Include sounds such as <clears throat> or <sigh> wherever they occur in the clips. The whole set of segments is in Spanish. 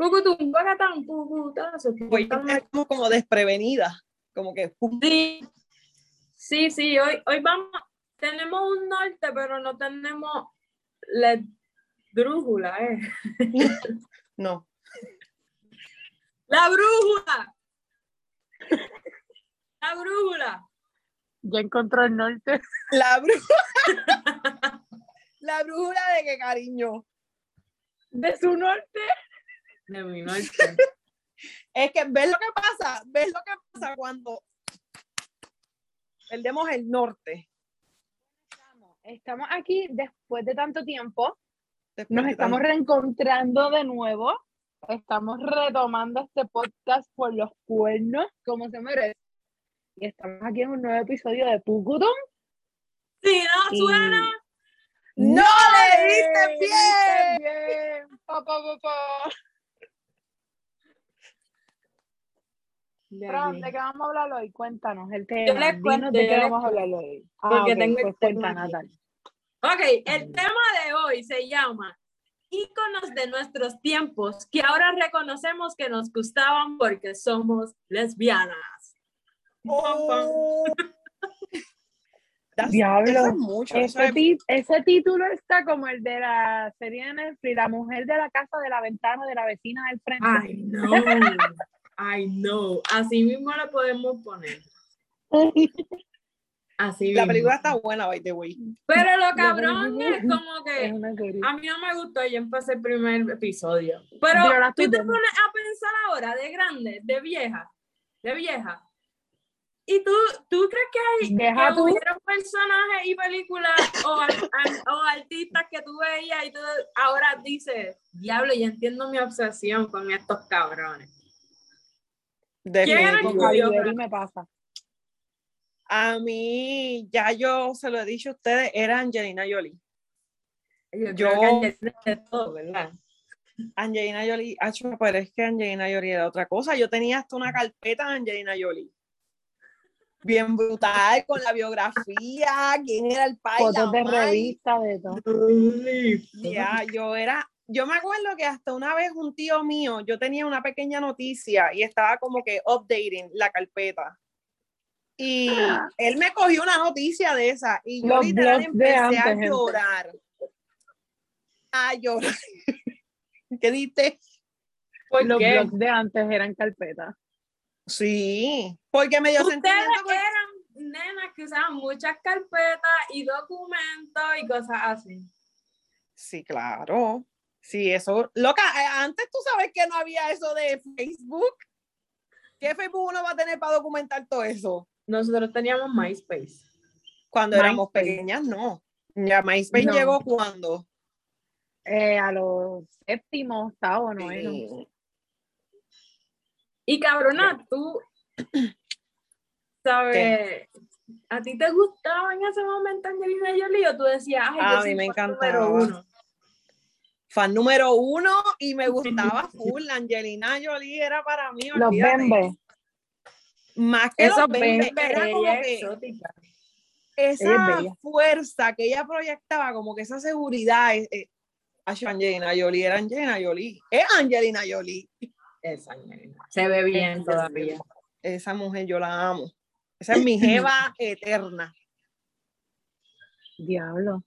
Hoy pucután. estamos como desprevenida, como que Sí, sí, sí, hoy, hoy vamos, tenemos un norte, pero no tenemos la brújula, ¿eh? <laughs> no. ¡La brújula! ¡La brújula! Ya encontró el norte. La brújula. <laughs> La brújula de qué cariño. De su norte. De mi <laughs> norte. Es que ves lo que pasa, ves lo que pasa cuando perdemos el norte. Estamos aquí después de tanto tiempo. Después Nos estamos tanto- reencontrando de nuevo. Estamos retomando este podcast por los cuernos, como se merece. Y estamos aquí en un nuevo episodio de Pucutum. Si no Y- suena, ¡No le diste ¡Le bien! diste bien! Pa, pa, pa, Fran, ¿de qué vamos a hablar hoy? Cuéntanos el tema. les Dinos cuento, de yo qué les vamos a hablar hoy. Ah, Porque ok, tengo pues aquí. Natal. Ok, el tema de hoy se llama Íconos de nuestros tiempos que ahora reconocemos que nos gustaban porque somos lesbianas. Oh. <laughs> Diablo, eso es mucho. eso Ese, es- ti- ese título está como el de la serie de Netflix, La mujer de la casa de la ventana de la vecina del frente. Ay, no. Ay, no. Así mismo lo podemos poner. Así la mismo. película está buena, by the way. Pero lo cabrón es como que a mí no me gustó y empecé el primer episodio. Pero Yo tú te pones a pensar ahora de grande, de vieja, de vieja. ¿Y tú, tú crees que, hay, que tú. hubieron personajes y películas o, o artistas que tú veías y tú ahora dices, diablo, ya entiendo mi obsesión con estos cabrones? ¿Quién era el Con? Halle Berry me pasa. A mí, ya yo se lo he dicho a ustedes, era Angelina Jolie. Yo, Yo- creo que hay de todo, ¿verdad? Angelina Jolie, acho, pero es que Angelina Jolie era otra cosa. Yo tenía hasta una carpeta de Angelina Jolie. Bien brutal, con la biografía, quién era el pai, Fotos la de revista, de todo. Ya, yo era, yo me acuerdo que hasta una vez un tío mío, yo tenía una pequeña noticia y estaba como que updating la carpeta. Y <gasps> él me cogió una noticia de esa y yo Los literal empecé antes, a gente. llorar. A llorar. <laughs> ¿Qué diste? ¿Por Los qué? blogs de antes eran carpetas. Sí, porque me dio Ustedes sentimiento. porque- eran nenas que usaban muchas carpetas y documentos y cosas así. Sí, claro. Sí, eso. Loca, eh, antes tú sabes que no había eso de Facebook. ¿Qué Facebook uno va a tener para documentar todo eso? Nosotros teníamos MySpace. Cuando éramos pequeñas, no. Ya MySpace No. llegó cuando. Eh, a los séptimo, octavo, noveno. Sí. Y cabrona, tú, ¿sabes? ¿A ti te gustaba en ese momento Angelina Jolie o tú decías, ay, A yo mí me número encantaba. uno? Fan número uno y me <laughs> gustaba full. Angelina Jolie era para mí. Los bembes. Más que Esos los bembes, bembes, era como ella que exótica. Es esa fuerza que ella proyectaba, como que esa seguridad. eh, eh, Acho, Angelina Jolie era Angelina Jolie. Es Angelina Jolie. Esa Angelina. Se ve bien Esa todavía. Esa mujer yo la amo. Esa es mi <clears throat> jeva eterna. Diablo.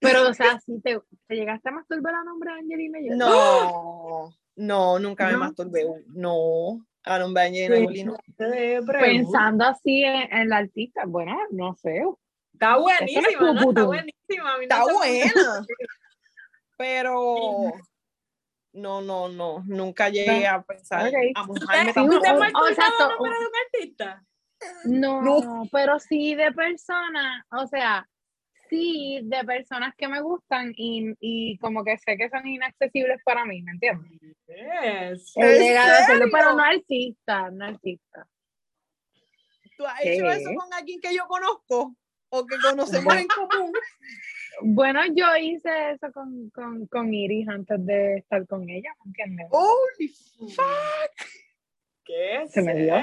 Pero, o sea, si te, te llegaste a masturbar a nombre de Angelina. No, no, nunca me ¿No? masturbé. No, a nombre de Angelina no. Pensando así en, en la artista, bueno, no sé. Está buenísima, no es ¿no? Está buenísima. no Está me- buena. Pero no, no, no. Nunca llegué a pensar Ok. a mojarme ¿Usted, Sí, fue o nombre de un artista? No, No. pero sí de personas, o sea, sí de personas que me gustan y, y como que sé que son inaccesibles para mí, ¿me entiendes? Yes. He ¿En llegado a hacerlo, pero no artista, no artista. ¿Tú has hecho eso con alguien que yo conozco? ¿O que conocemos en común? <laughs> Bueno, yo hice eso con, con, con Iris antes de estar con ella, ¿me entiendes? Holy fuck. ¿Qué? Se me dio.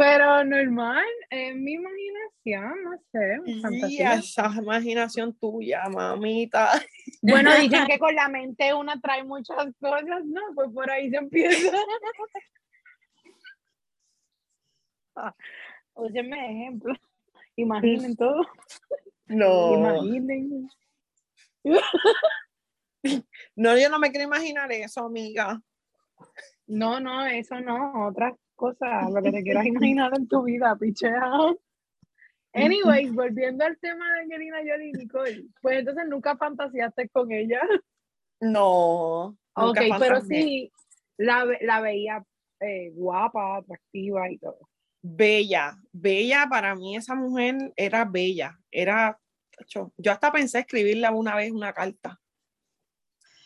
Pero normal, en mi imaginación, no sé. fantasía. esa imaginación tuya, mamita. Bueno, <laughs> dicen que con la mente una trae muchas cosas, ¿no? Pues por ahí se empieza. <laughs> Ah, Úsenme ejemplo. Imaginen todo. No, Imaginen. <laughs> no, yo no me quiero imaginar eso, amiga. No, no, eso no, otras cosas, lo que te quieras <laughs> imaginar en tu vida, pichea. Anyways, volviendo al tema de Angelina Jolie y Nicole, pues entonces nunca fantaseaste con ella. No. Ok, nunca pero sí, la, la veía eh, guapa, atractiva y todo. Bella, bella, para mí esa mujer era bella, era, yo hasta pensé escribirle una vez una carta.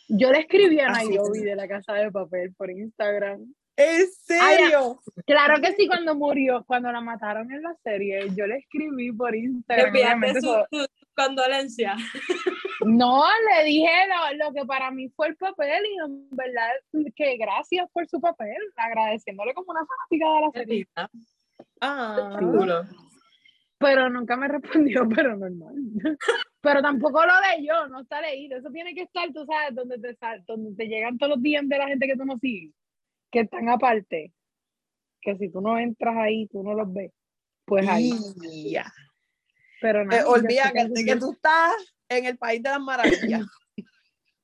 Yo le escribí a Nairobi de la Casa de Papel por Instagram. ¿En serio? Claro que sí, cuando murió, cuando la mataron en la serie, yo le escribí por Le Instagram. obviamente su, condolencia. No, le dije lo, lo que para mí fue el papel y en verdad que gracias por su papel, agradeciéndole como una fanática de la serie. Ah, Chulo. Pero nunca me respondió, <laughs> pero normal. Pero tampoco lo de yo, no está leído. Eso tiene que estar, tú sabes, donde te, sal- donde te llegan todos los días de la gente que tú no sigues, que están aparte. Que si tú no entras ahí, tú no los ves. Pues ahí. ya. Pero Eh, nada, olvídate que tú estás en el país de las maravillas. <coughs>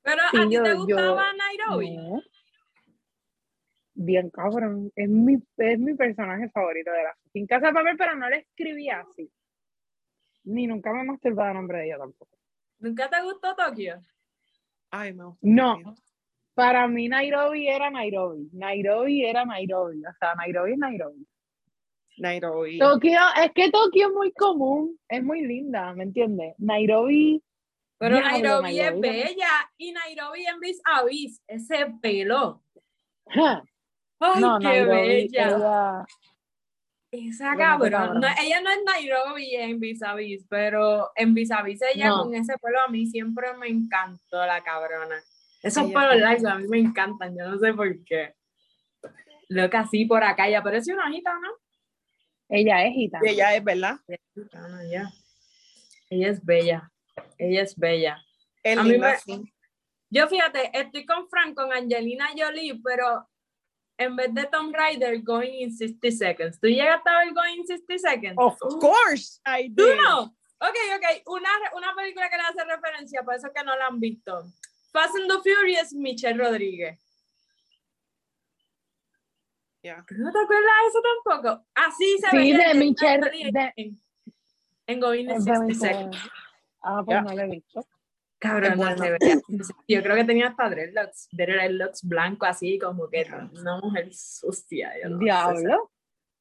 Pero Sí, a ti yo- te yo- gustaba Nairobi. No. Bien cabrón. Es mi, es mi personaje favorito de la fucking Casa de Papel, pero no le escribía así. Ni nunca me masturbaba a nombre de ella tampoco. ¿Nunca te gustó Tokio? Ay, me gusta No. Para mí Nairobi era Nairobi. Nairobi era Nairobi. O sea, Nairobi es Nairobi. Nairobi. Tokio, es que Tokio es muy común, es muy linda, ¿me entiendes? Nairobi, Pero Nairobi, es Nairobi. bella y Nairobi en vis a vis, ese pelo. Ay, no, qué Nairobi, bella. ella- Esa cabrón. cabrón. No, ella no es Nairobi en vis a vis, pero en vis a vis ella No. con ese pelo a mí siempre me encantó la cabrona. Esos Ella pelos largos a mí me encantan, yo no sé por qué. Loca así por acá, ya parece una gitana. ella es gitana. Y ella es, ¿verdad? Gitana, ya. Ella es bella. Ella es bella. Es A mí me- sí. Yo fíjate, estoy con Frank, con Angelina Jolie, pero en vez de Tomb Raider, Going in 60 Seconds. ¿Tú llegaste a ver Going in 60 Seconds? Of course I ¿Tú did. no? Ok, ok. Una, una película que le hace referencia, por eso que no la han visto. Fast and the Furious, Michelle Rodríguez. Ya. ¿Tú ¿No te acuerdas de eso tampoco? Así se Sí, veía de Michelle- de- en, en Going in Es 60 de- Seconds. Ah, pues Ya. no la he visto. Cabrón, Es no buena. se veía. Yo creo que tenía hasta dreadlocks, dreadlocks blanco así, como que una mujer sucia. yo no sé, Diablo.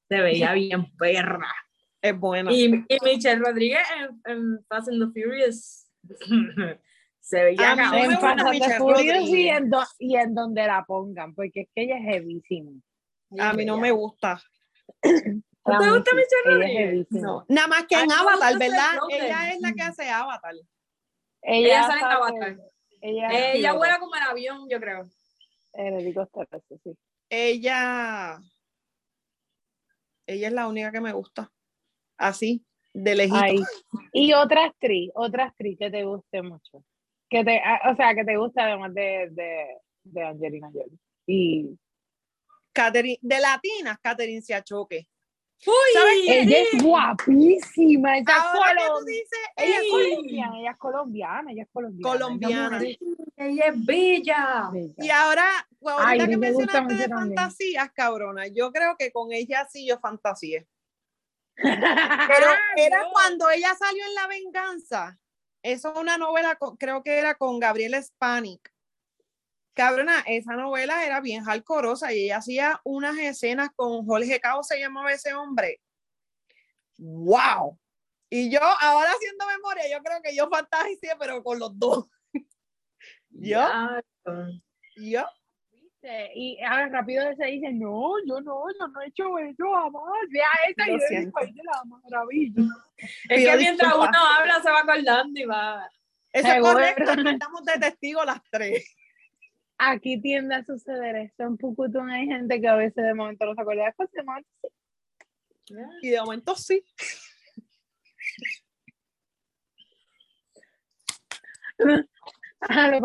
se veía bien perra. Es buena. Y, y Michelle Rodríguez en, en Fast and the Furious se veía A mí no cabrón. me En y en, do- y en donde la pongan, porque es que ella es heavísima. A mí no me gusta. <clears throat> ¿No te gusta Michelle Rodríguez? No. Nada más que A en Avatar, ¿verdad? Ella es la que hace Avatar. Ella, Ella sale en sabe- Avatar. Ella, Ella vuela como el avión, yo creo. El helicóptero, eso sí. Ella. Ella es la única que me gusta. Así, de lejito. Ahí. Y otra actriz, otra actriz que te guste mucho. Que te, ah, o sea, que te gusta además de, de, de Angelina Jolie. Y Catherine- de latinas, Catherine Siachoque. ¡Uy! ¿Sabes qué? ella es guapísima. Ahora dices, ella es colombiana, ella es colombiana, ella es colombiana. Colombiana. Ella es bella. bella. Y ahora, ahorita Ay, que me mencionaste de también. fantasías, cabrona, yo creo que con ella sí yo fantaseé. <laughs> Pero Pero era cuando ella salió en La Venganza. Eso es una novela, con- creo que era con Gabriela Spanik. Cabrona, esa novela era bien jalcorosa y ella hacía unas escenas con Jorge Cao, se llamaba ese hombre. ¡Wow! Y yo, ahora haciendo memoria, yo creo que yo fantaseé, pero con los dos. <laughs> Yo, yo. Y ahora rápido se dice, no, yo no, yo no he hecho eso jamás. Vea esa Lo y siento. de la maravilla. <laughs> Es Pido que mientras uno habla se va acordando y va. Eso es correcto, aquí <laughs> estamos de testigo las tres. Aquí tiende a suceder esto. En Pucutún hay gente que a veces de momento no se acuerda de cosas, de momento sí. Y de momento sí. <laughs> Ah, lo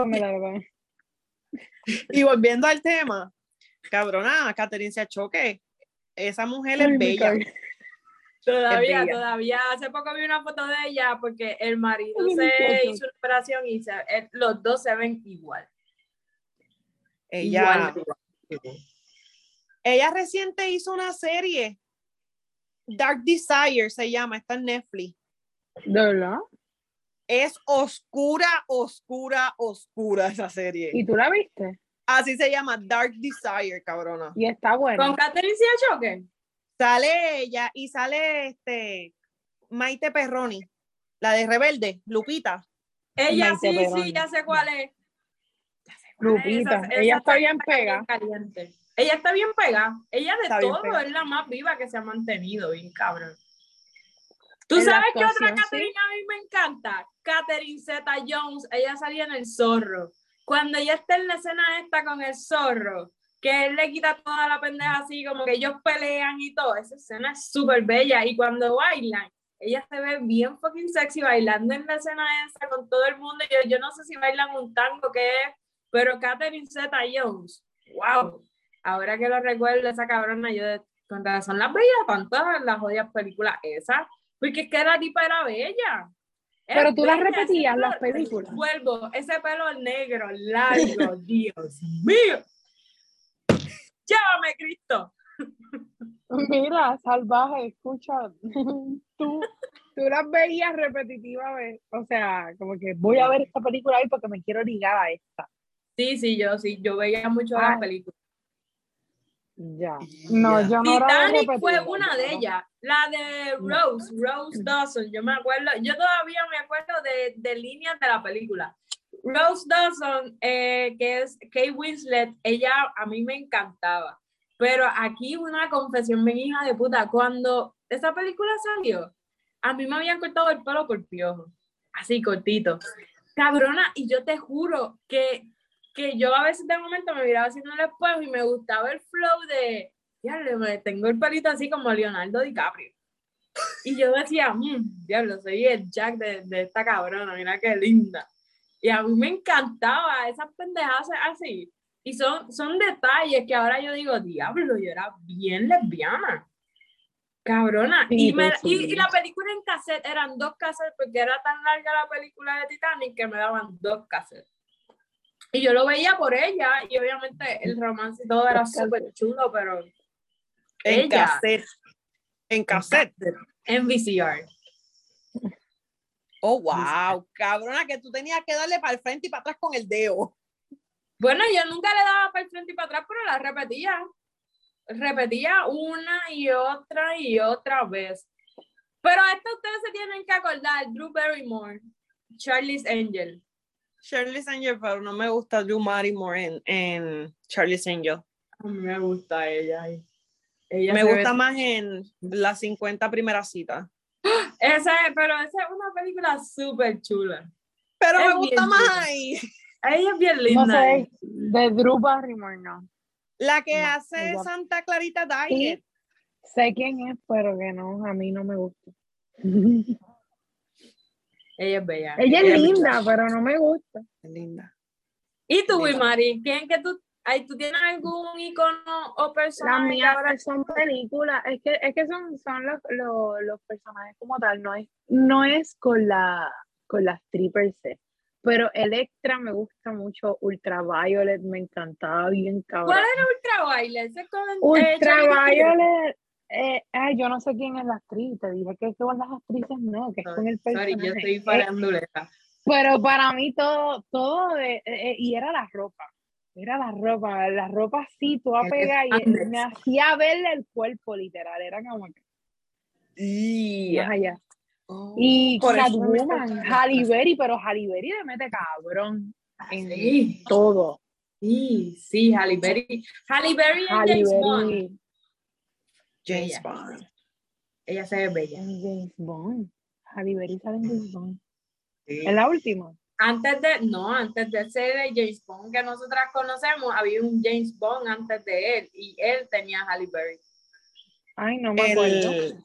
Y volviendo al tema, cabrona, Catherine se choque. Esa mujer es bella. Todavía, todavía. Hace poco vi una foto de ella porque el marido se hizo una operación y los dos se ven igual. Ella, ella reciente hizo una serie, Dark Desire se llama, está en Netflix. ¿De verdad? Es oscura, oscura, oscura esa serie. ¿Y tú la viste? Así se llama, Dark Desire, cabrona. Y está buena. ¿Con Catherine Choque? Sale ella y sale este Maite Perroni, la de Rebelde, Lupita. Ella sí, sí, ya sé cuál es. Lupita, ella está bien pega. Ella está bien pega. Ella de todo es la más viva que se ha mantenido, bien cabrón. ¿Tú sabes qué otra Catherine a mí me encanta? Catherine Zeta Jones, ella salía en El Zorro. Cuando ella está en la escena esta con el zorro, que él le quita toda la pendeja así, como que ellos pelean y todo, esa escena es súper bella. Y cuando bailan, ella se ve bien fucking sexy bailando en la escena esa con todo el mundo. Yo, yo no sé si bailan un tango que es, pero Catherine Zeta Jones, wow. Ahora que lo recuerdo, esa cabrona, yo con razón las veía tantas las jodidas películas esas, porque es que la tipa era bella. Pero tú las repetías, las películas. Vuelvo, ese pelo negro, largo, <laughs> Dios mío. Llámame, Cristo. Mira, salvaje, escucha. <laughs> tú, tú las veías repetitivamente. O sea, como que voy a ver esta película ahí porque me quiero ligar a esta. Sí, sí, yo sí, yo veía mucho las películas. Ya. No, yo no Titanic fue una de ellas, la de Rose, Rose Dawson, yo me acuerdo, yo todavía me acuerdo de, de líneas de la película. Rose Dawson, eh, que es Kate Winslet, ella a mí me encantaba, pero aquí una confesión, mi hija de puta, cuando esa película salió, a mí me habían cortado el pelo por piojo, así cortito. Cabrona, y yo te juro que que yo a veces de momento me miraba haciendo el espejo y me gustaba el flow de, diablo, tengo el pelito así como Leonardo DiCaprio. Y yo decía, mmm, diablo, soy el Jack de, de, esta cabrona, mira qué linda. Y a mí me encantaba esas pendejadas así. Y son, son detalles que ahora yo digo, diablo, yo era bien lesbiana. Cabrona. y, me, y, y, la película en cassette eran dos cassettes porque era tan larga la película de Titanic que me daban dos cassettes. Y yo lo veía por ella, y obviamente el romance y todo era súper chulo, pero. En cassette. En cassette. En VCR. Oh, wow, cabrona, que tú tenías que darle para el frente y para atrás con el dedo. Bueno, yo nunca le daba para el frente y para atrás, pero la repetía. Repetía una y otra y otra vez. Pero esto ustedes se tienen que acordar, Drew Barrymore, Charlie's Angel. Charlie's Angel, pero no me gusta Drew Barrymore en, en Charlie's Angel. A mí me gusta ella. me gusta más en las 50 primeras citas. <gasps> Esa pero esa es una película súper chula. Pero me gusta más ahí. Ella es bien linda. No sé, de Drew Barrymore no. La que hace Santa Clarita Diet. sé quién es, pero que no, a mí no me gusta. <laughs> Ella es bella. Ella es linda, pero no me gusta. Es linda. ¿Y tú, Mari? ¿Quién que tú, ay, tú tienes algún icono o personaje? Las mías ahora son películas. Es que, es que son, son los, los, los, personajes como tal. No es, no es con la con las per se. Pero Electra me gusta mucho, Ultraviolet me encantaba bien cabrón. ¿Cuál era Ultraviolet? Eh, Ultraviolet eh, ay, yo no sé quién es la actriz, te dije que son las actrices, no, que es con el personaje. Sorry, yo estoy faranduleta. pero para mí todo, todo, de, eh, eh, y era la ropa, era la ropa, la ropa así, toda pega y me hacía verle el cuerpo, literal, era como que... Y allá. Oh, y Catwoman, Halle Berry, pero Halle Berry le mete cabrón en sí. todo. Sí, sí, Halle Berry. Halle Berry en James Bond. James Bond. Ella se ve bella. James Bond. Javi Berry sale en James Bond. Sí. ¿En la última? Antes de, no, antes de ser de James Bond que nosotras conocemos, había un James Bond antes de él y él tenía Halle Berry. Ay, no me acuerdo. El,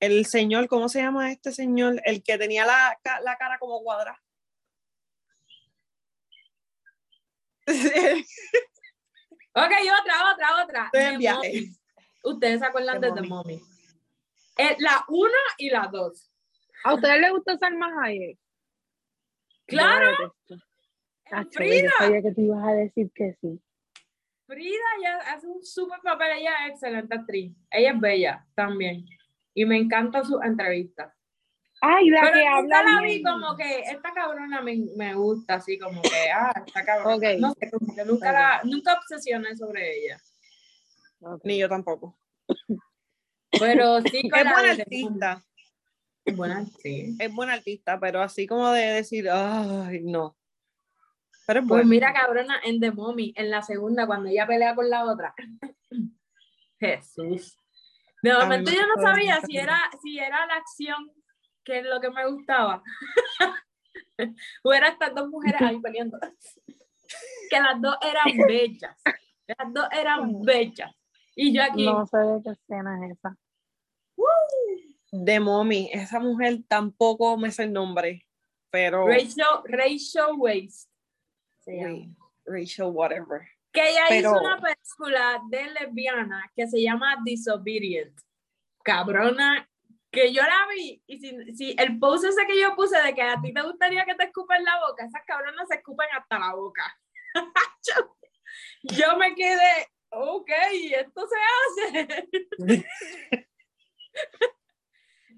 el señor, ¿cómo se llama este señor? El que tenía la, la cara como cuadrada. <laughs> Ok, otra, otra, otra. Estoy en viaje. Ustedes se acuerdan de The. Mommy. la 1 y la 2. ¿A ustedes les gusta Salma Hayek? Claro. Acho, Frida. Yo sabía que te ibas a decir que sí. Frida ya hace un súper papel, ella es excelente actriz. Ella es bella también. Y me encantan sus entrevistas. Ay, la Pero que habla la vi como que esta cabrona me, me gusta, así como que, ah, esta cabrona. Ok. No sé, como que nunca, la, nunca obsesioné sobre ella. Ni yo tampoco. Pero sí con Es buena artista, Es buena, sí. es buena artista, pero así como de decir, ay, no. Pero es Pues buena. mira, cabrona, en The Mommy, en la segunda, cuando ella pelea con la otra. <laughs> Jesús. De momento me yo no sabía si era, si era la acción que es lo que me gustaba. <laughs> o era estas dos mujeres ahí peleando. <laughs> que las dos eran bellas. Las dos eran bellas. Y yo aquí, No sé de qué escena es esa. De Mommy, esa mujer tampoco me sé el nombre, pero Rachel, Rachel llama. Wait, Rachel, whatever. Que ella Pero- hizo una película de lesbiana que se llama Disobedient. Cabrona, que yo la vi y si, si el post ese que yo puse de que a ti te gustaría que te escupen la boca, esas cabronas se escupen hasta la boca. yo, <laughs> yo me quedé, ok, esto se hace. <laughs>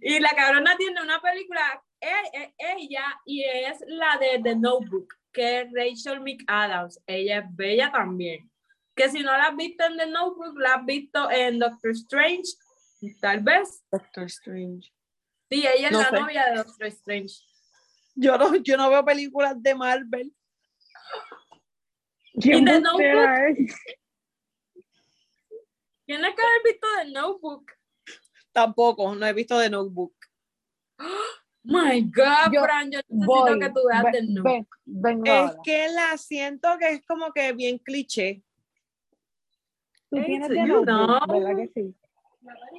y la cabrona tiene una película, e- e- ella, y es la de The Notebook, que es Rachel McAdams. Ella es bella también. Que si no la has visto en The Notebook, la has visto en Doctor Strange, tal vez. Doctor Strange. Sí, ella es No la sé. novia de Doctor Strange. Yo no, yo no veo películas de Marvel. ¿Quién de embustera es? Tienes que haber visto The Notebook. Tampoco, no he visto The Notebook. <gasps> My God, Yo Fran, yo necesito Voy. que tú veas Ve- The Notebook. ve- vengo Es ahora. que la siento que es como que bien cliché. Tú Hey, tienes de notebook, know. ¿verdad que sí?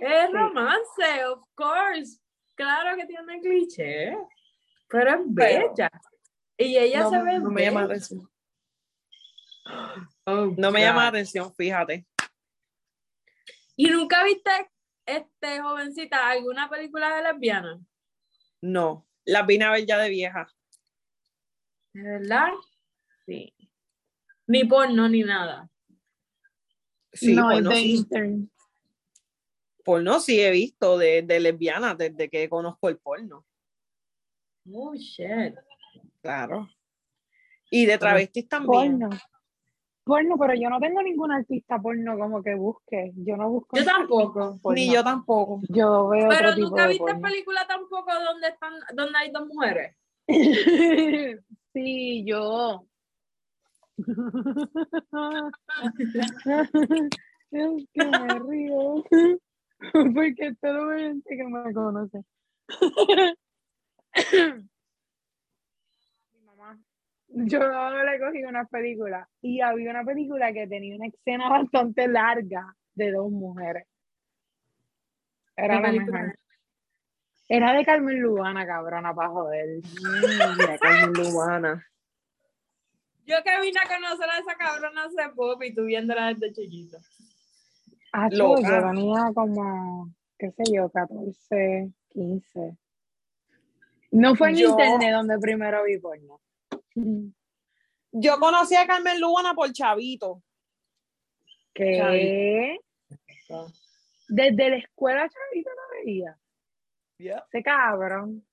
Es Sí. romance, of course. Claro que tiene cliché, pero es Pero- bella. Y ella no, se ve no me llama la atención. <gasps> Oh, No me llama la atención, fíjate. ¿Y nunca viste, este, jovencita, alguna película de lesbiana? No, las vine a ver ya de vieja. ¿De verdad? Sí. Ni porno, ni nada. Sí, no, porno, de sí. Porno sí he visto de, de lesbianas desde que conozco el porno. Oh, shit. Claro. Y de travestis también. Porno. Porno, pero yo no tengo ningún artista porno como que busque. Yo no busco. Yo tampoco. Ni yo tampoco. Yo veo Pero otro tipo nunca de viste porno. película tampoco donde están, donde hay dos mujeres. <laughs> sí, yo. es que me río. <laughs> Porque todo gente que me conoce. Yo le cogí una película y había una película que tenía una escena bastante larga de dos mujeres. Era ¿Qué la mejor. Era de Carmen Lubana, cabrona, para joder. <laughs> Mira, Carmen Lubana. Yo que vine a conocer a esa cabrona hace poco y tú viéndola desde chiquita. Ah, Loca. yo tenía como, qué sé yo, 14, 15. No fue en Yo- internet donde primero vi porno. Yo conocí a Carmen Lubana por Chavito. ¿Qué? Desde la escuela chavito no veía. Ese cabrón.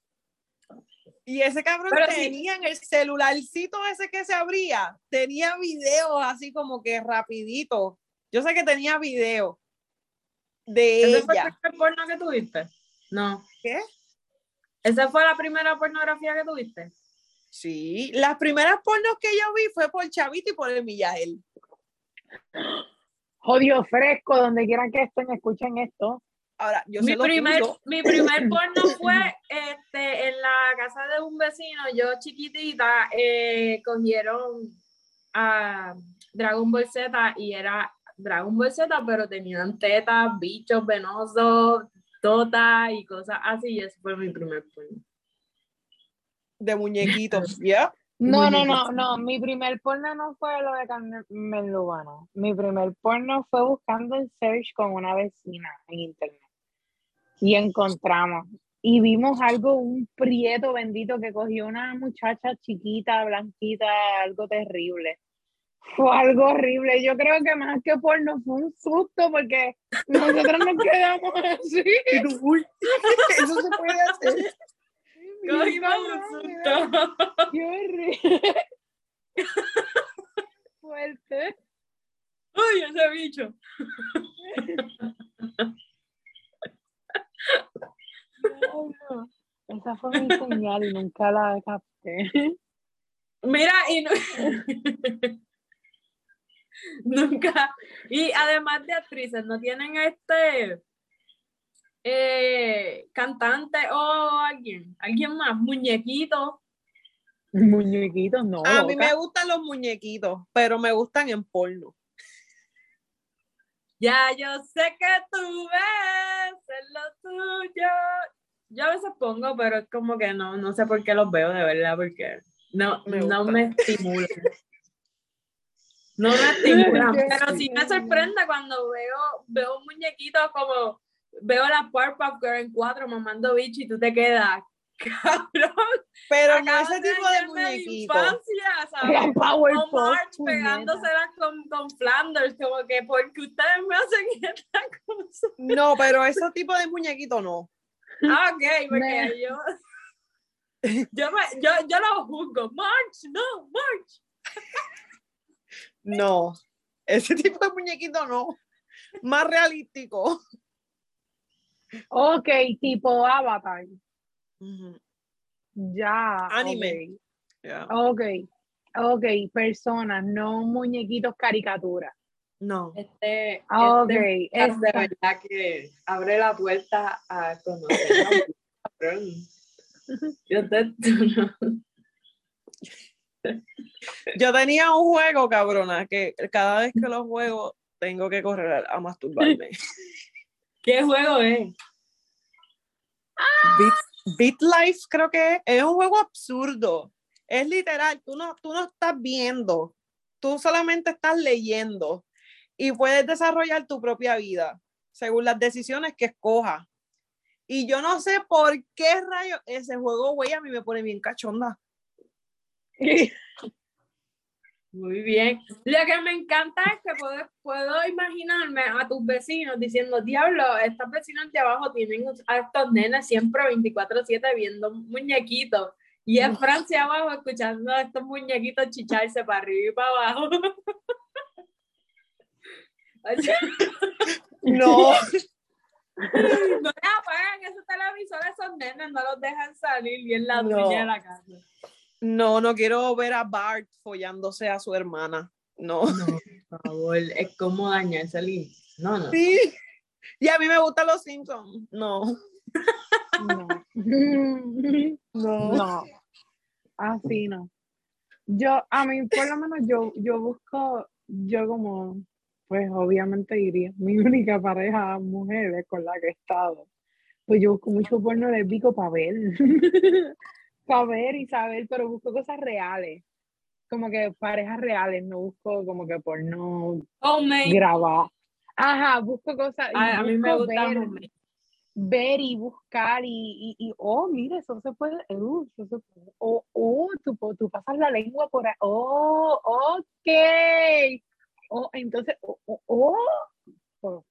Y ese cabrón Pero sí. tenía en el celularcito ese que se abría, tenía videos así como que rapidito. Yo sé que tenía videos de ¿Ese fue el ella. primer porno que tuviste? No. ¿Qué? ¿Esa fue la primera pornografía que tuviste? Sí, las primeras pornos que yo vi fue por Chavito y por el Millael. <gasps> Jodido fresco, donde quieran que estén, escuchen esto. Ahora, yo Mi primer, mi primer <laughs> porno fue este, en la casa de un vecino, yo chiquitita, eh, cogieron a Dragon Ball Z y era Dragon Ball Z, pero tenían tetas, bichos venosos, totas y cosas así, y ese fue mi primer porno. De muñequitos, <laughs> ¿ya? No, no, no, no. Mi primer porno no fue lo de Carmen Lubano. Mi primer porno fue buscando el search con una vecina en internet. Y encontramos. Y vimos algo, un prieto bendito que cogió una muchacha chiquita, blanquita, algo terrible. Fue algo horrible. Yo creo que más que porno fue un susto porque nosotros nos quedamos <laughs> así. Uy, <laughs> eso se puede hacer. Cogimos un susto. Qué horrible. <laughs> Fuerte. Uy, ese bicho. No, no. Esa fue mi señal y nunca la capté. Mira, y no... <laughs> nunca. Y además de actrices, ¿no tienen este eh, cantante o alguien? ¿Alguien más? ¿Muñequitos? Muñequitos, no. A mí me gustan los muñequitos, pero me gustan en porno. Ya yo sé que tú ves en lo tuyo. Yo a veces pongo, pero es como que no, no sé por qué los veo de verdad, porque no Me no me estimulan. No me estimulan, <laughs> pero sí me sorprende cuando veo, veo un muñequito como, veo la Powerpuff Girl en cuatro mamando bicho y tú te quedas, cabrón, Pero no ese tipo de muñequitos. infancia, ¿sabes? <laughs> Powerpuff, O March pegándoselas con, con Flanders, como que porque ustedes me hacen esta cosa. No, pero ese tipo de muñequito no. Ah, ok, porque Me- yo, yo, me- yo, yo lo juzgo. March, no, March. No. Ese tipo de muñequito no. Más realístico. Ok, tipo Avatar. Ya. Anime. Ya. Ok. Ok, personas, no muñequitos caricaturas. No. Este, Ah, Ok, este podcast de esta- verdad que abre la puerta a conocer. <laughs> Yo te, Yo tenía un juego, cabrona, que cada vez que lo juego tengo que correr a masturbarme. <laughs> ¿Qué juego es? Beat, Beat Life creo que es, es un juego absurdo. Es literal, tú no, tú no estás viendo, tú solamente estás leyendo y puedes desarrollar tu propia vida según las decisiones que escojas. Y yo no sé por qué rayo ese juego, güey, a mí me pone bien cachonda. <laughs> Muy bien. Lo que me encanta es que puedo, puedo imaginarme a tus vecinos diciendo, diablo, estos vecinos de abajo tienen a estos nenes siempre 24/7 viendo muñequitos. Y es Francia abajo escuchando a estos muñequitos chicharse para arriba y para abajo. <laughs> No, <laughs> no les apagan esos televisores, esos nenes, no los dejan salir bien la No. de la casa. No, no quiero ver a Bart follándose a su hermana. No. No, por favor, es como dañarse el No, no. Sí. Y a mí me gustan los Simpsons. No. No. No. No. Así no. Yo, a mí, por lo menos, yo, yo busco, yo como, pues obviamente diría, mi única pareja mujer es con la que he estado. Pues yo busco mucho porno de pico para ver. Ver y saber, pero busco cosas reales. Como que parejas reales, no busco como que porno Homemade. grabar. Ajá, busco cosas. A, a mí me gusta ver, homemade. ver y buscar y, y, y, oh, mira, eso se puede, uh, eso se puede, oh, oh, tú, tú pasas la lengua por ahí, oh, ok, oh, entonces, oh, oh, oh.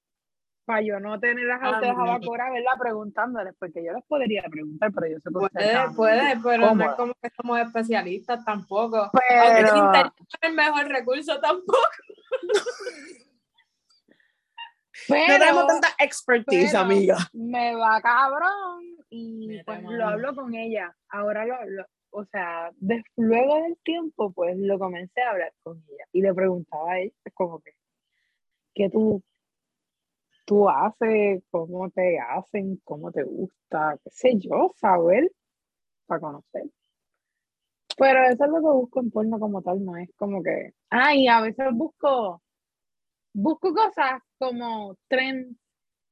Para yo no tener las Ah, altas no. jabacora, verla preguntándoles, porque yo les podría preguntar, pero yo sé qué Puede, puede, pero no es como que somos especialistas tampoco. Aunque Pero, el internet no es el mejor recurso tampoco. <laughs> No tenemos pero tanta expertise, pero- amiga. me va cabrón y pues lo hablo con ella. Ahora lo, lo- o sea, des- luego del tiempo, pues lo comencé a hablar con ella y le preguntaba a ella como que, ¿qué tú, tú haces? ¿Cómo te hacen? ¿Cómo te gusta? ¿Qué sé yo? Saber para conocer. Pero eso es lo que busco en porno como tal, no es como que, ay, a veces busco busco cosas como trend,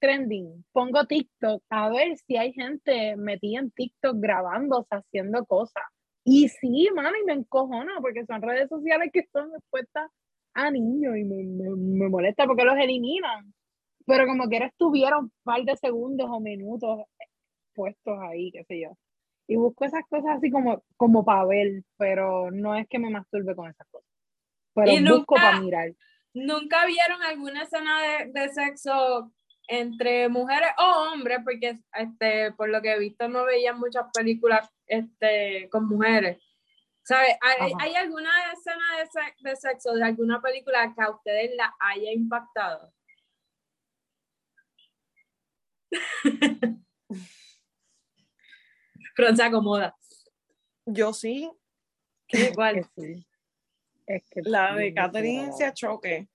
trending, pongo TikTok a ver si hay gente metida en TikTok grabándose, haciendo cosas. Y sí, mami, me encojona porque son redes sociales que son expuestas a niños y me, me, molesta porque los eliminan. Pero como que estuvieron un par de segundos o minutos puestos ahí, qué sé yo. Y busco esas cosas así como, como para ver, pero no es que me masturbe con esas cosas. Pero busco para mirar. ¿Nunca vieron alguna escena de, de, sexo entre mujeres o hombres? Porque este, por lo que he visto no veía muchas películas este, con mujeres. ¿Sabe? ¿Hay, ¿Hay, alguna escena de, de, sexo de alguna película que a ustedes la haya impactado? <laughs> Pero se acomoda. Yo sí. ¿Cuál? Sí. Es que la de Catherine se choque.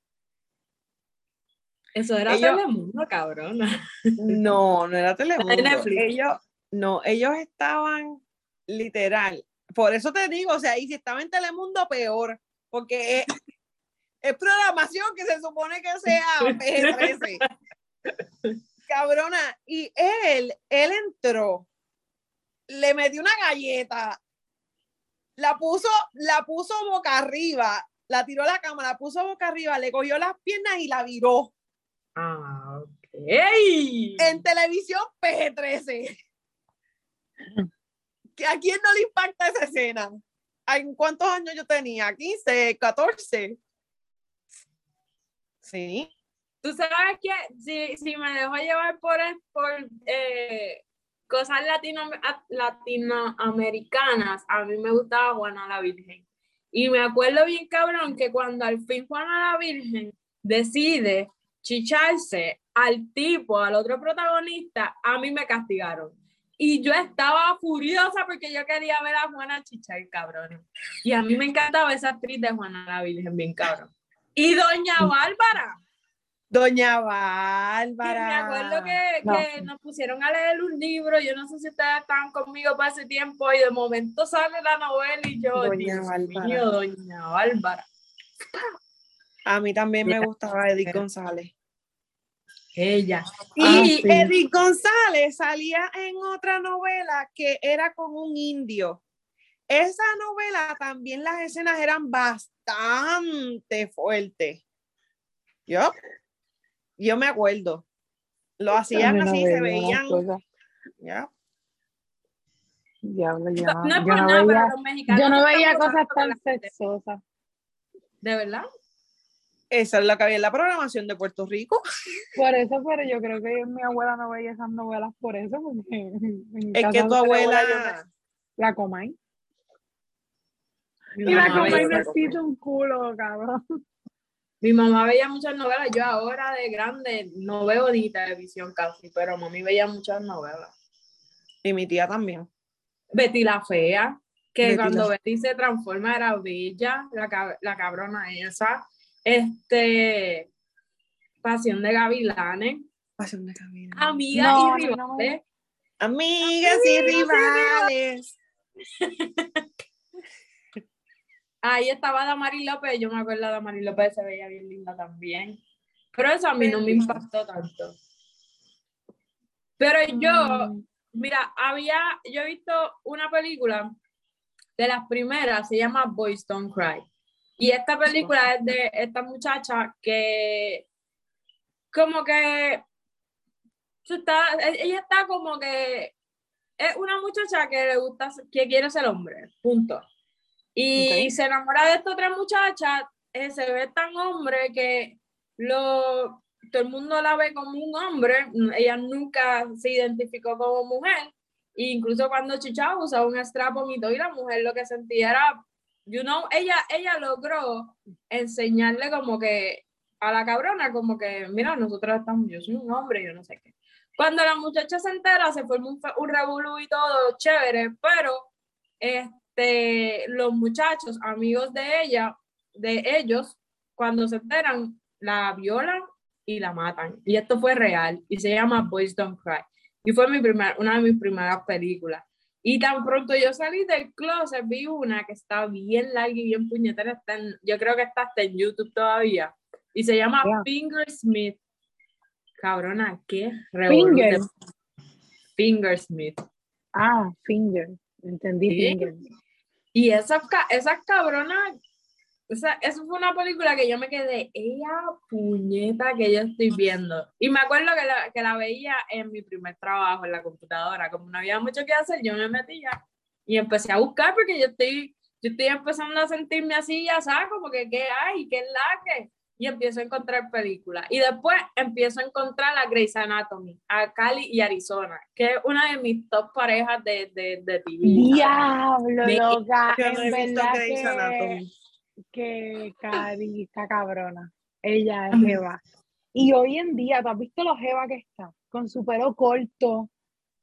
Eso era Telemundo, cabrona. <laughs> No, no era Telemundo. Ellos, no, ellos estaban literal. Por eso te digo, o sea, y si estaba en Telemundo, peor, porque es, programación que se supone que sea <laughs> PG-13. Cabrona, y él, él entró, le metió una galleta, la puso, la puso boca arriba, la tiró a la cama, la puso boca arriba, le cogió las piernas y la viró. Ah, ok. En televisión PG-13. ¿A quién no le impacta esa escena? ¿En cuántos años yo tenía? ¿15, 14? Sí. Tú sabes que si, si me dejo llevar por, por eh, cosas latino, latinoamericanas, a mí me gustaba Juana la Virgen. Y me acuerdo bien cabrón que cuando al fin Juana la Virgen decide chicharse al tipo, al otro protagonista, a mí me castigaron. Y yo estaba furiosa porque yo quería ver a Juana chichar, cabrón. Y a mí me encantaba esa actriz de Juana la Virgen, bien cabrón. Y Doña Bárbara. Doña Bárbara. me acuerdo que, nos pusieron a leer un libro, yo no sé si ustedes estaban conmigo para ese tiempo, y de momento sale la novela y yo, Doña Bárbara. Doña Bárbara. A mí también me gustaba Edith González. Ella. Y ah, Edith González salía en otra novela que era con un indio. Esa novela también las escenas eran bastante fuertes. Yo yo me acuerdo. Lo hacían así, se veían. Ya. Diablo, yo no, no, yo no veía, yo no veía cosas tan sexosas. ¿De verdad? Esa es la que había en la programación de Puerto Rico. Por eso, pero yo creo que mi abuela no veía esas novelas por eso. Porque <laughs> es que tu abuela. La Comay. Y la Comay necesita un culo, cabrón. Mi mamá veía muchas novelas, yo ahora de grande no veo ni televisión casi, pero mami veía muchas novelas. Y mi tía también. Betty la Fea, que cuando Betty se transforma era bella, la, la cabrona esa. Este, Pasión de Gavilanes. Pasión de Gavilanes. Amigas y rivales. Amigas, y rivales. <laughs> Ahí estaba Damari López, yo me acuerdo de Damari López, se veía bien linda también. Pero eso a mí no me impactó tanto. Pero yo, mm. mira, había, yo he visto una película de las primeras, se llama Boys Don't Cry. Y esta película es de esta muchacha que, como que, está, ella está como que, es una muchacha que le gusta, que quiere ser hombre, punto. Y se enamora de esta otra muchacha, eh, se ve tan hombre que lo, todo el mundo la ve como un hombre, ella nunca se identificó como mujer, e incluso cuando Chicha usaba un estrapomito y la mujer lo que sentía era, you know, ella, ella logró enseñarle como que a la cabrona, como que, mira, nosotros estamos, yo soy un hombre, yo no sé qué. Cuando la muchacha se entera, se forma un, un revolú y todo, chévere, pero este este, los muchachos, amigos de ella, de ellos, cuando se enteran, la violan y la matan. Y esto fue real y se llama Boys Don't Cry. Y fue mi primer, una de mis primeras películas. Y tan pronto yo salí del closet, vi una que está bien larga y bien puñetera. Está yo creo que está hasta en YouTube todavía. Y se llama Yeah. Fingersmith. Cabrona, ¿qué? Finger. Fingersmith. Ah, finger. Entendí Sí. finger. Y esas, ca- esas cabronas, esa, eso fue una película que yo me quedé, ella puñeta que yo estoy viendo. Y me acuerdo que la, que la veía en mi primer trabajo en la computadora. Como no había mucho que hacer, yo me metía y empecé a buscar porque yo estoy, yo estoy empezando a sentirme así, ya sabes, como que qué hay, qué es la que. Y empiezo a encontrar películas. Y después empiezo a encontrar a Grey's Anatomy, a Cali y Arizona, que es una de mis top parejas de, de, de TV. Diablo, loca. Yo no he en visto Grey's que, Anatomy. que Cari está cabrona. Ella es. Jeva. Y hoy en día, ¿tú has visto lo Jeva que está? Con su pelo corto.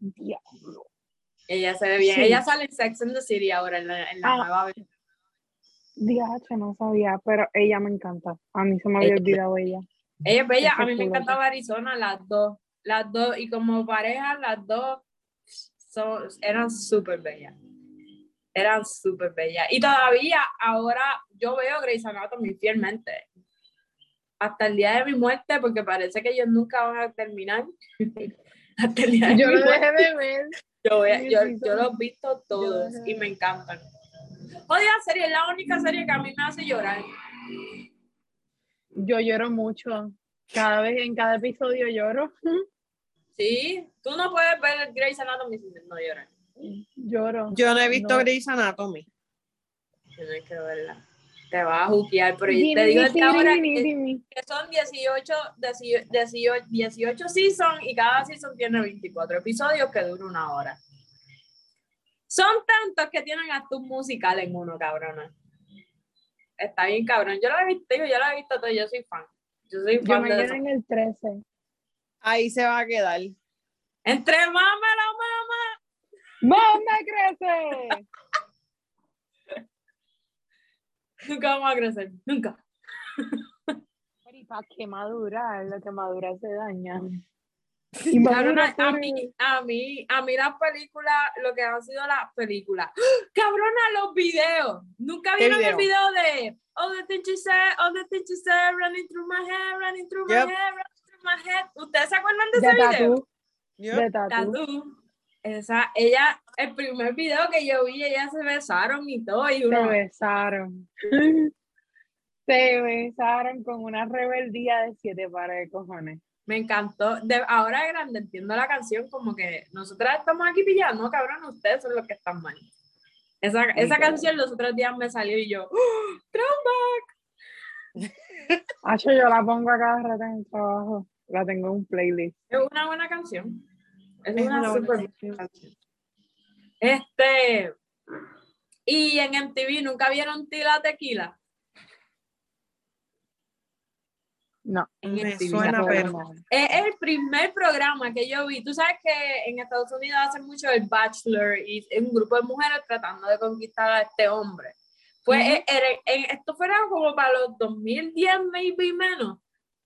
Diablo. Ella se ve bien. Sí. Ella sale en Sex and the City ahora, en la, en la Ah. nueva versión. Diache, no sabía, pero ella me encanta. A mí se me había Ella- olvidado ella. Ella es bella. A mí me encantaba Arizona, las dos. Las dos. Y como pareja, las dos son, eran súper bellas. Eran súper bellas. Y todavía, ahora, yo veo Grey's Anatomy fielmente. Hasta el día de mi muerte, porque parece que ellos nunca van a terminar. <laughs> Hasta el día de Yo mi lo muerte. dejé de ver. Yo, yo, yo los he visto todos Yo- y me encantan. Odia serie, es la única serie que a mí me hace llorar. Yo lloro mucho. Cada vez, en cada episodio lloro. Sí, tú no puedes ver Grey's Anatomy sin no llorar. Lloro. Yo no he visto No. Grey's Anatomy. Tienes que verla. Te vas a juquear, pero yo te digo dini, ahora que, que son 18, 18, 18, 18 seasons y cada season tiene 24 episodios que dura una hora. Son tantos que tienen hasta un musical en uno, cabrona. Está bien, cabrón. Yo lo he visto, yo lo he visto todo, yo soy fan. Yo soy Yo fan me de eso. en el 13. Ahí se va a quedar. Entre mamá la mamá. ¡Mamá crece! Nunca vamos a crecer, nunca. Pero ¿y para qué madurar? Lo que madura se daña. Cabrona, a mí, a mí, a mí las películas, lo que han sido las películas. ¡Ah! Cabrona, los videos. Nunca ¿Qué vieron el video? video de All the things you said, all the things you said, running through my head, running through my Yep. head, running through my head. ¿Ustedes se acuerdan de De ese video? Yo- De. Tatú. Esa, ella, el primer video que yo vi, ellas se besaron y todo. Y Se uno, besaron. <laughs> Se besaron con una rebeldía de siete pares de cojones. Me encantó. De, ahora de grande entiendo la canción como que nosotras estamos aquí pillando, cabrón, ustedes son los que están mal. Esa, esa canción los otros días me salió y yo, ¡Oh. Hacho, <laughs> yo la pongo a cada rato en el trabajo. La tengo en un playlist. Es una buena canción. Es, Es una, una buena super canción. canción. Este, y en MTV nunca vieron Tila Tequila. No. En Me suena, pero-. Es el primer programa que yo vi. Tú sabes que en Estados Unidos hacen mucho el Bachelor y es un grupo de mujeres tratando de conquistar a este hombre. Pues Ujú. eh, era- en- esto fuera como para los 2010, maybe menos.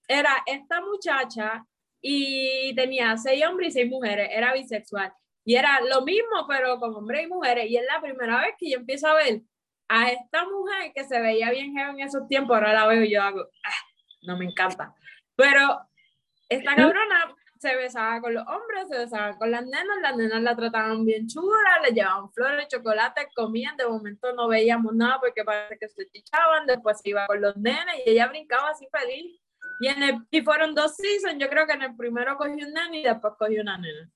Era esta muchacha y tenía seis hombres y seis mujeres. Era bisexual. Y era lo mismo, pero con hombres y mujeres. Y es la primera vez que yo empiezo a ver a esta mujer que se veía bien en esos tiempos. Ahora la veo y yo hago, "Ah, no me encanta. Pero esta cabrona se besaba con los hombres, se besaba con las nenas, las nenas la trataban bien chula, le llevaban flores, chocolate, comían, de momento no veíamos nada porque parece que se chichaban, después se iba con los nenes y ella brincaba así feliz. Y, en el, y fueron dos seasons, yo creo que en el primero cogió un nene y después cogió una nena.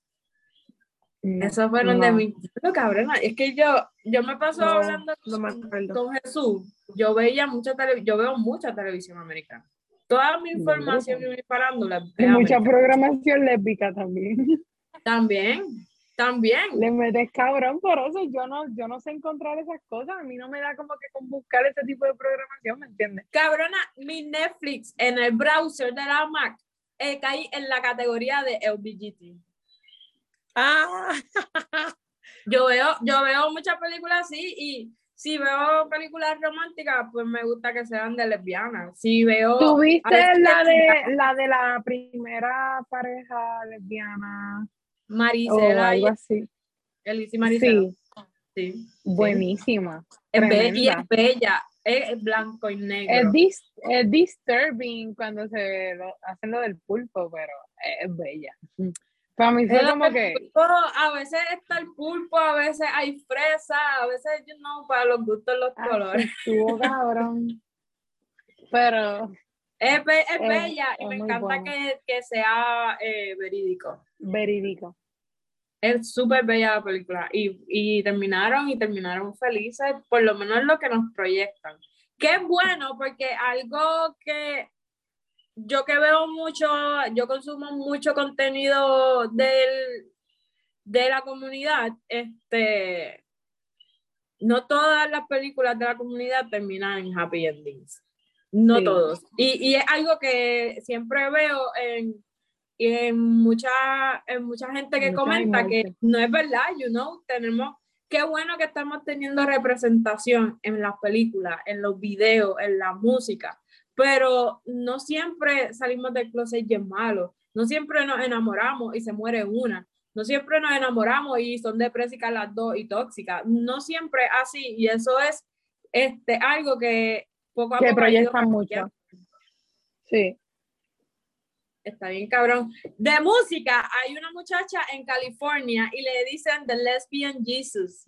No, Esos fueron de mi... No, cabrona, es que yo, yo me paso hablando con, con Jesús, yo veía mucha tele, yo veo mucha televisión americana. Toda mi información y mi farándula Hay mucha programación lésbica también. También, también. Le metes cabrón por eso. Yo no, yo no sé encontrar esas cosas. A mí no me da como que con buscar ese tipo de programación, ¿me entiendes? Cabrona, mi Netflix en el browser de la Mac eh, caí en la categoría de LBGT. Ah, <laughs> Yo veo, yo veo muchas películas así y si veo películas románticas, pues me gusta que sean de lesbianas. Si veo... ¿Tuviste la de la de la primera pareja lesbiana y algo así? Elise y Marisela. Sí, Sí. buenísima. Es be- y es bella. es blanco y negro. Es, dis, es disturbing cuando se lo, hacen lo del pulpo, pero es bella. Para mí fue como que... a veces está el pulpo, a veces hay fresa, a veces, you know, para los gustos los ah, colores. Estuvo cabrón. Pero... Es, es bella y me encanta que, que, sea eh, verídico. Verídico. Es súper bella la película y, y, terminaron y terminaron felices, por lo menos lo que nos proyectan. Que es bueno porque algo que yo que veo mucho, yo consumo mucho contenido del, de la comunidad, este, no todas las películas de la comunidad terminan en happy endings. No todos. Y, y, es algo que siempre veo en, en, mucha, en mucha gente que comenta que no es verdad, you know, tenemos, qué bueno que estamos teniendo representación en las películas, en los videos, en la música, pero no siempre salimos del closet y es malo, no siempre nos enamoramos y se muere una, no siempre nos enamoramos y son depresivas las dos y tóxicas, no siempre así, y eso es este, algo que poco a que poco. proyectan mucho. Sí. Está bien, cabrón. De música, hay una muchacha en California y le dicen The Lesbian Jesus.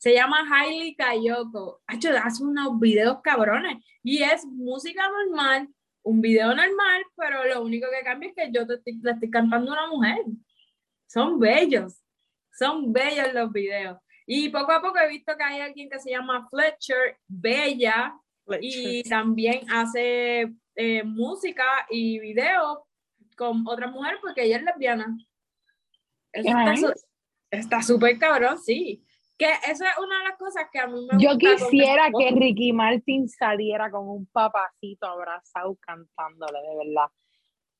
Se llama Hailey Kayoko. Hace unos videos cabrones. Y es música normal, un video normal, pero lo único que cambia es que yo te estoy, le estoy cantando a una mujer. Son bellos. Son bellos los videos. Y poco a poco he visto que hay alguien que se llama Fletcher, Bella, y también hace eh, música y video con otra mujer porque ella es lesbiana. Eso está súper cabrón, sí. Que eso es una de las cosas que a mí me Yo quisiera que Ricky Martin saliera con un papacito abrazado cantándole, de verdad.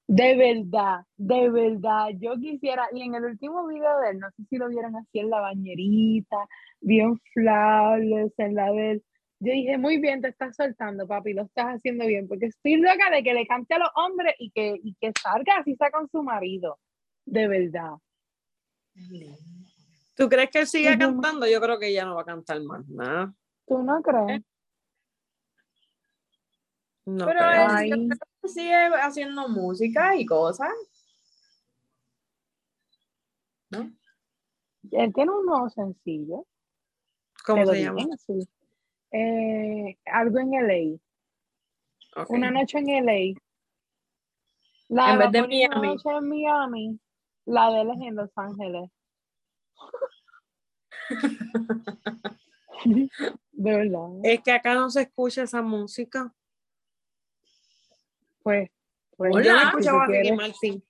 De verdad, de verdad, yo quisiera, y en el último video de él, no sé si lo vieron así en la bañerita, bien flawless, en la del yo dije, muy bien, te estás soltando, papi, lo estás haciendo bien, porque estoy loca de que le cante a los hombres y que, y que salga así sea con su marido, de verdad. ¿Tú crees que él sigue cantando? Yo creo que ya no va a cantar más nada. ¿Tú no crees? No Pero él sigue haciendo música y cosas. ¿No? Él tiene un nuevo sencillo. ¿Cómo se llama? Eh, algo en LA. Una noche en LA. La en vez de Miami. Una noche en Miami. La de él es en Los Ángeles. De verdad. Es que acá no se escucha esa música. Pues, pues yo escuchaba a Ricky Martin.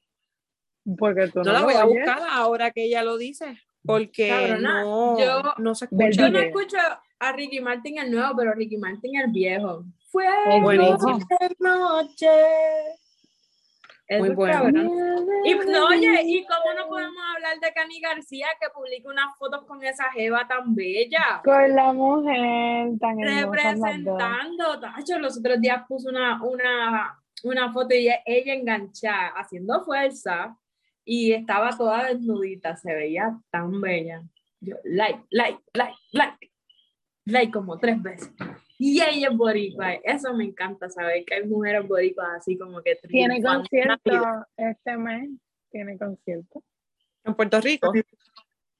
Porque tú no, no la voy a buscar ahora que ella lo dice. Porque no, yo, no se escucha. Yo no escucho a Ricky Martin el nuevo, pero Ricky Martin el viejo. Fue noche. Muy bueno. Y, no, oye, ¿y cómo no podemos hablar de Cani García que publica unas fotos con esa jeva tan bella? Con la mujer tan Representando. Tacho, los otros días puso una, una, una foto y ella enganchada, haciendo fuerza, y estaba toda desnudita, se veía tan bella. Yo, like, like, like, like like como tres veces. Y ella es boricua, eso me encanta saber que hay mujeres boricuas así como que tiene concierto este mes, tiene concierto. En Puerto Rico.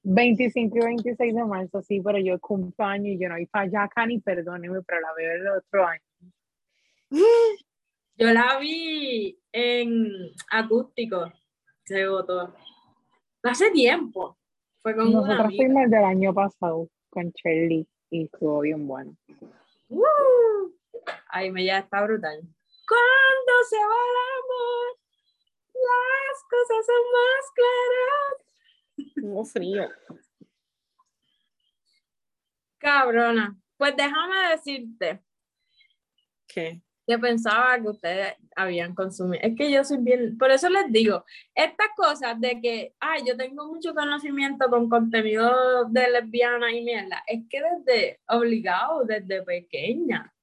25 y 26 de marzo, sí, pero yo acompaño y yo no hay para allá, ni perdóneme, pero la veo el otro año. Yo la vi en acústico, se votó. Hace tiempo. Fue con Nosotros fuimos del año pasado con Shirley y estuvo bien bueno. Uh, ay, me ya está brutal. Cuando se va el amor, las cosas son más claras. Tengo frío. Cabrona. Pues déjame decirte. ¿Qué? Yo pensaba que ustedes habían consumido. Es que yo soy bien, por eso les digo, estas cosas de que, ay, yo tengo mucho conocimiento con contenido de lesbiana y mierda, es que desde obligado, desde pequeña.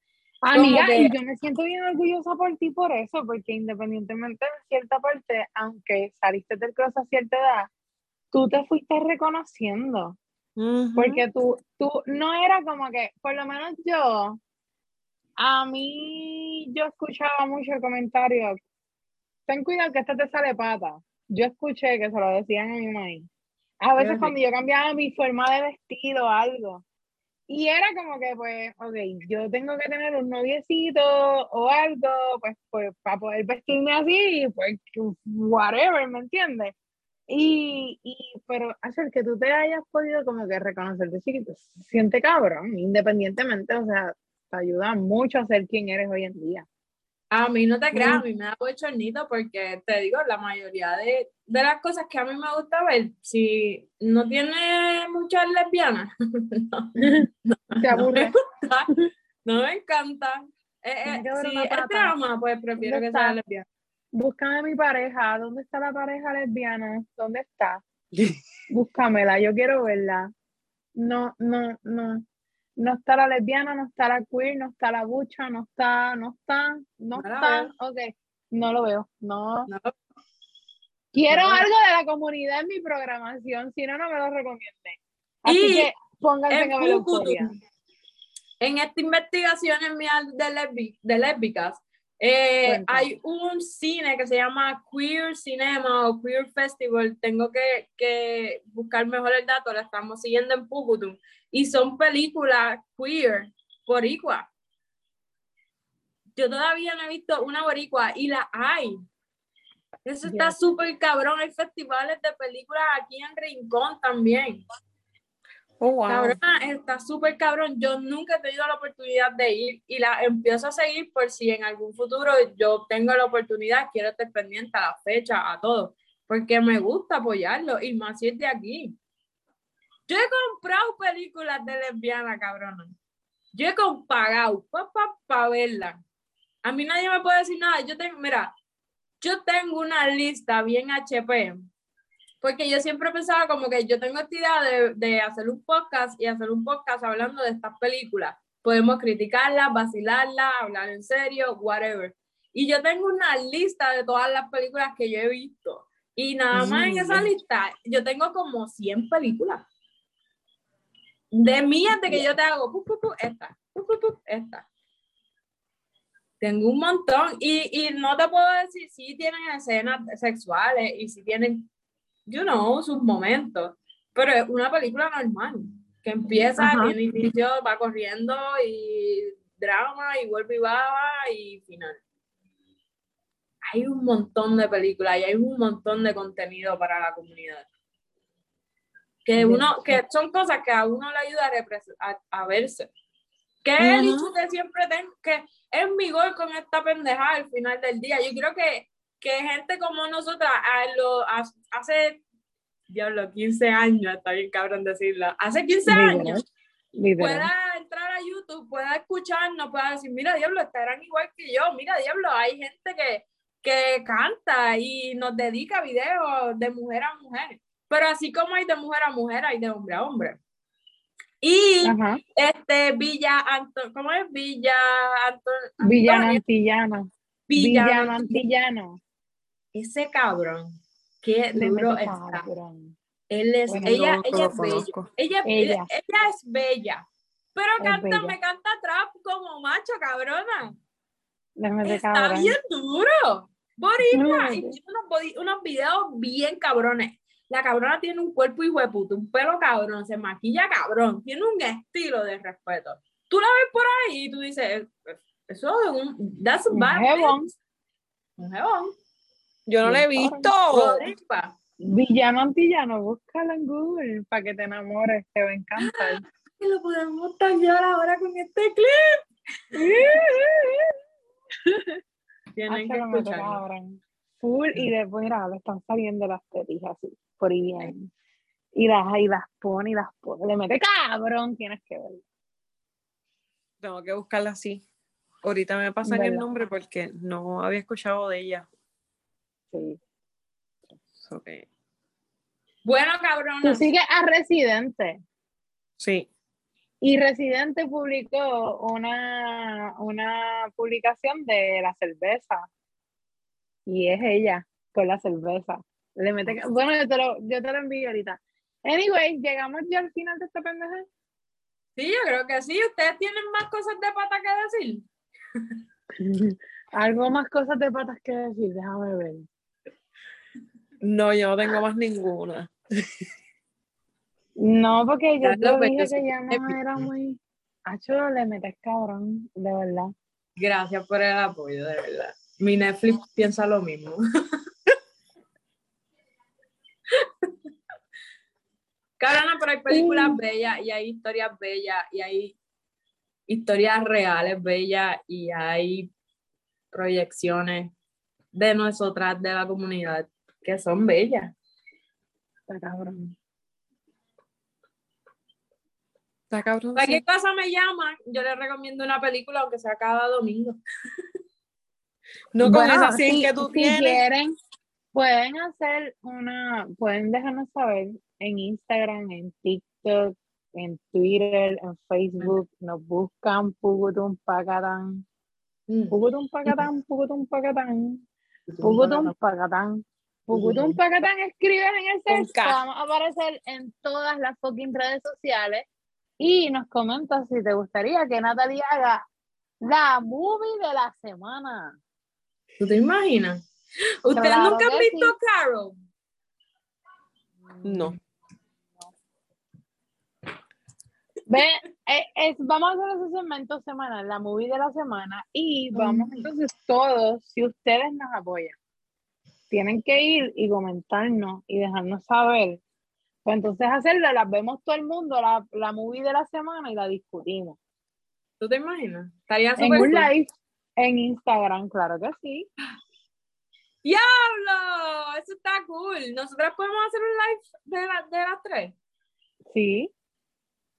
Amiga, y yo me siento bien orgullosa por ti por eso, porque independientemente de cierta parte, aunque saliste del cross a cierta edad, tú te fuiste reconociendo. Porque tú, tú no era como que, por lo menos yo, A mí, yo escuchaba mucho comentarios. Ten cuidado que esta te sale pata. Yo escuché que se lo decían a mi mamá. A veces cuando yo cambiaba mi forma de vestido o algo. Y era como que, pues, ok, yo tengo que tener un noviecito o algo, pues, pues para poder vestirme así, pues, whatever, ¿me entiendes? Y, y, pero hacer que tú te hayas podido como que reconocerte chiquito, siente cabrón, independientemente, o sea, te ayuda mucho a ser quien eres hoy en día. A mí no te creas, a mí me da bochornito porque te digo, la mayoría de, de, las cosas que a mí me gusta ver, si no tiene muchas lesbianas, <laughs> no, <laughs> te aburre. No me, encanta. Eh, eh, si es drama, pues prefiero que sea lesbiana. Búscame mi pareja, ¿dónde está la pareja lesbiana? ¿Dónde está? <laughs> Búscamela, yo quiero verla. No, no, no no está la lesbiana, no está la queer, no está la bucha, no está, no está, no, está, ok, no lo veo, no. Quiero algo de la comunidad en mi programación, si no, no me lo recomienden. Así que pónganse en, en En esta investigación en de, de lésbicas, eh, hay un cine que se llama Queer Cinema o Queer Festival. Tengo que, que buscar mejor el dato, la estamos siguiendo en Pucutum y son películas queer, boricua. Yo todavía no he visto una boricua y la hay. Eso está súper cabrón. Hay festivales de películas aquí en Rincón también. Oh, wow. Está súper cabrón. Yo nunca he tenido la oportunidad de ir y la empiezo a seguir por si en algún futuro yo tengo la oportunidad, quiero estar pendiente a la fecha, a todo, porque me gusta apoyarlo y más si es de aquí. Yo he comprado películas de lesbiana, cabrona. Yo he pagado para pa, verla. A mí nadie me puede decir nada. Yo tengo, mira, yo tengo una lista bien HP, porque yo siempre pensaba como que yo tengo esta idea de, de hacer un podcast y hacer un podcast hablando de estas películas. Podemos criticarlas, vacilarlas, hablar en serio, whatever. Y yo tengo una lista de todas las películas que yo he visto. Y nada más en esa lista, yo tengo como 100 películas. De mí, de que yo te hago, esta, esta. Tengo un montón y, y no te puedo decir si tienen escenas sexuales y si tienen, you know, sus momentos, pero es una película normal que empieza, tiene inicio, va corriendo y drama y vuelve y va y final. Hay un montón de películas y hay un montón de contenido para la comunidad que uno, que son cosas que a uno le ayuda a, a, verse. Que es el hecho que siempre tengo, que es mi gol con esta pendeja al final del día. Yo creo que, que gente como nosotras, a lo, hace, diablo, 15 años, está bien cabrón decirlo, hace 15 años, pueda entrar a YouTube, pueda escucharnos, pueda decir, mira, diablo, estarán igual que yo, mira, diablo, hay gente que, que canta y nos dedica videos de mujer a mujer. Pero así como hay de mujer a mujer, hay de hombre a hombre. Y este Villa Anton, ¿cómo es? Villa Anton, Villa Antillano. Villa Antillano. Ese cabrón, qué duro está. Él es, ella, ella es bella. Ella, ella. ella, es bella. Pero canta, me canta trap como macho, cabrona. Está bien duro. Boricua. Y unos, unos videos bien cabrones. La cabrona tiene un cuerpo hijo de un pelo cabrón, se maquilla cabrón, tiene un estilo de respeto. Tú la ves por ahí y tú dices, eso es un, that's un jebón. Un jebón. Yo no lo he visto. Villano antillano, búscalo en Google para que te enamores, te va a encantar. Y lo podemos tallar ahora con este clip. <laughs> Tienen que escuchar. Full y después, mira, le están saliendo las tetijas así por ahí bien. Y las, y las pone y las pone. Le mete cabrón, tienes que ver. Tengo que buscarla así. Ahorita me pasan el nombre porque no había escuchado de ella. Sí. Okay. Bueno, cabrón. Tú sigues a Residente. Sí. Y Residente publicó una, una publicación de la cerveza. Y es ella con la cerveza. Le mete, bueno, yo te, lo, yo te lo envío ahorita. Anyway, llegamos ya al final de esta pendeja. Sí, yo creo que sí. ¿Ustedes tienen más cosas de pata que decir? <laughs> Algo más cosas de patas que decir, déjame ver. No, yo no tengo más ninguna. No, porque yo te dije que ya no era muy. Acho, le metes cabrón, de verdad. Gracias por el apoyo, de verdad. Mi Netflix piensa lo mismo. <laughs> Cabrona, pero hay películas Sí. bellas y hay historias bellas y hay historias reales bellas y hay proyecciones de nosotras, de la comunidad, que son bellas. Está cabrón. Está cabrón. Cualquier cosa me llama, yo les recomiendo una película, aunque sea cada domingo. <laughs> No con Bueno, esa 100 si- que tú si tienes. quieren, pueden hacer una, pueden dejarnos saber en Instagram, en TikTok, en Twitter, en Facebook, nos buscan Pugutum Pacatán, Mm. Pugutum Pacatán, Pugutum Pacatán, Pugutum Pacatán. Pugutum Pacatán escribes en el K. vamos a aparecer en todas las fucking redes sociales y nos comentas si te gustaría que Natalie haga la movie de la semana. ¿Tú te imaginas? ¿Ustedes Claro nunca han visto sí. Carol? No. Ve, eh, es- vamos a hacer ese segmento semanal, la movie de la semana, y vamos entonces todos, si ustedes nos apoyan, tienen que ir y comentarnos y dejarnos saber. Pues entonces hacerla, las vemos todo el mundo, la, la movie de la semana y la discutimos. ¿Tú te imaginas? Estaría En un live en Instagram, claro que sí. ¡Diablo! Eso está cool. Nosotras podemos hacer un live de, la- de las tres. Sí,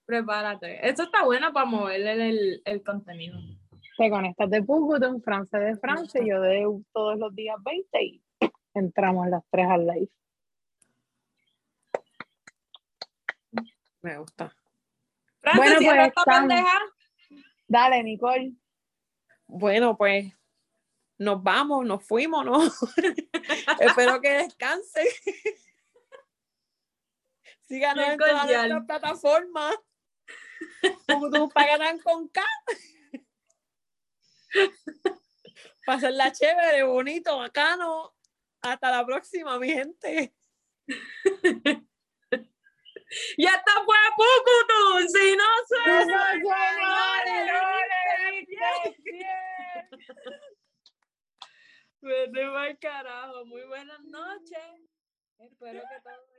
Prepárate. Eso está bueno para moverle el, el contenido. te conectas de Pucutum, Francia de Francia, yo de todos los días 20 y entramos las tres al live. Me gusta. Francis, Bueno, pues, esta pendeja. Dale, Nicole. Bueno, pues nos vamos, nos fuimos, ¿no? <laughs> Espero que descansen. <laughs> Síganos en todas nuestras plataformas. Tú pagarán con K. <laughs> Pasarla chévere, bonito, bacano. Hasta la próxima, mi gente. <laughs> Y hasta fue Pucutum. Si no No, suena, no, no, carajo. Muy buenas noches. Espero que todo